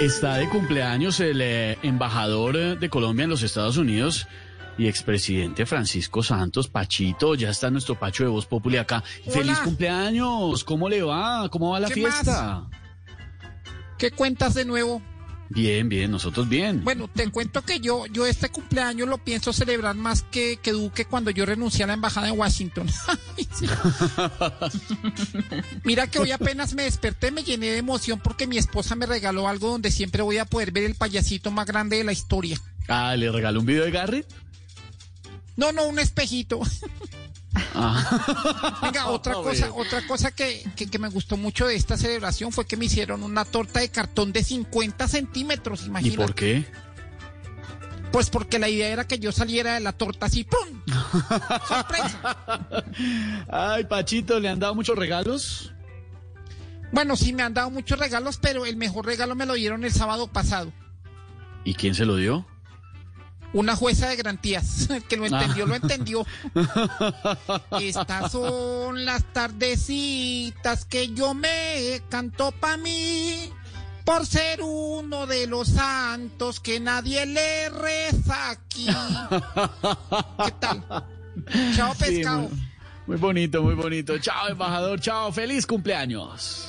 Está de cumpleaños el eh, embajador eh, de Colombia en los Estados Unidos y expresidente Francisco Santos. Pachito, ya está nuestro Pacho de Voz Populi acá. ¡Feliz cumpleaños! ¿Cómo le va? ¿Cómo va la ¿Qué fiesta? ¿Qué cuentas de nuevo? Bien, bien, nosotros bien. Bueno, te cuento que yo, yo este cumpleaños lo pienso celebrar más que, que Duque cuando yo renuncié a la embajada de Washington. Mira que hoy apenas me desperté, me llené de emoción porque mi esposa me regaló algo donde siempre voy a poder ver el payasito más grande de la historia. Ah, ¿le regaló un video de Garrett? No, no, un espejito. Ah. Venga, otra cosa, otra cosa que, que, que me gustó mucho de esta celebración fue que me hicieron una torta de cartón de 50 centímetros, ¿Y imagínate. por qué? Pues porque la idea era que yo saliera de la torta así, ¡pum! ¡Sorpresa! Ay, Pachito, ¿le han dado muchos regalos? Bueno, sí, me han dado muchos regalos, pero el mejor regalo me lo dieron el sábado pasado. ¿Y quién se lo dio? Una jueza de garantías. El que lo entendió, lo entendió. Estas son las tardecitas que yo me canto pa' mí. Por ser uno de los santos que nadie le reza aquí. ¿Qué tal? Chao, Sí, pescado. muy, muy bonito, muy bonito. Chao, embajador, chao, feliz cumpleaños.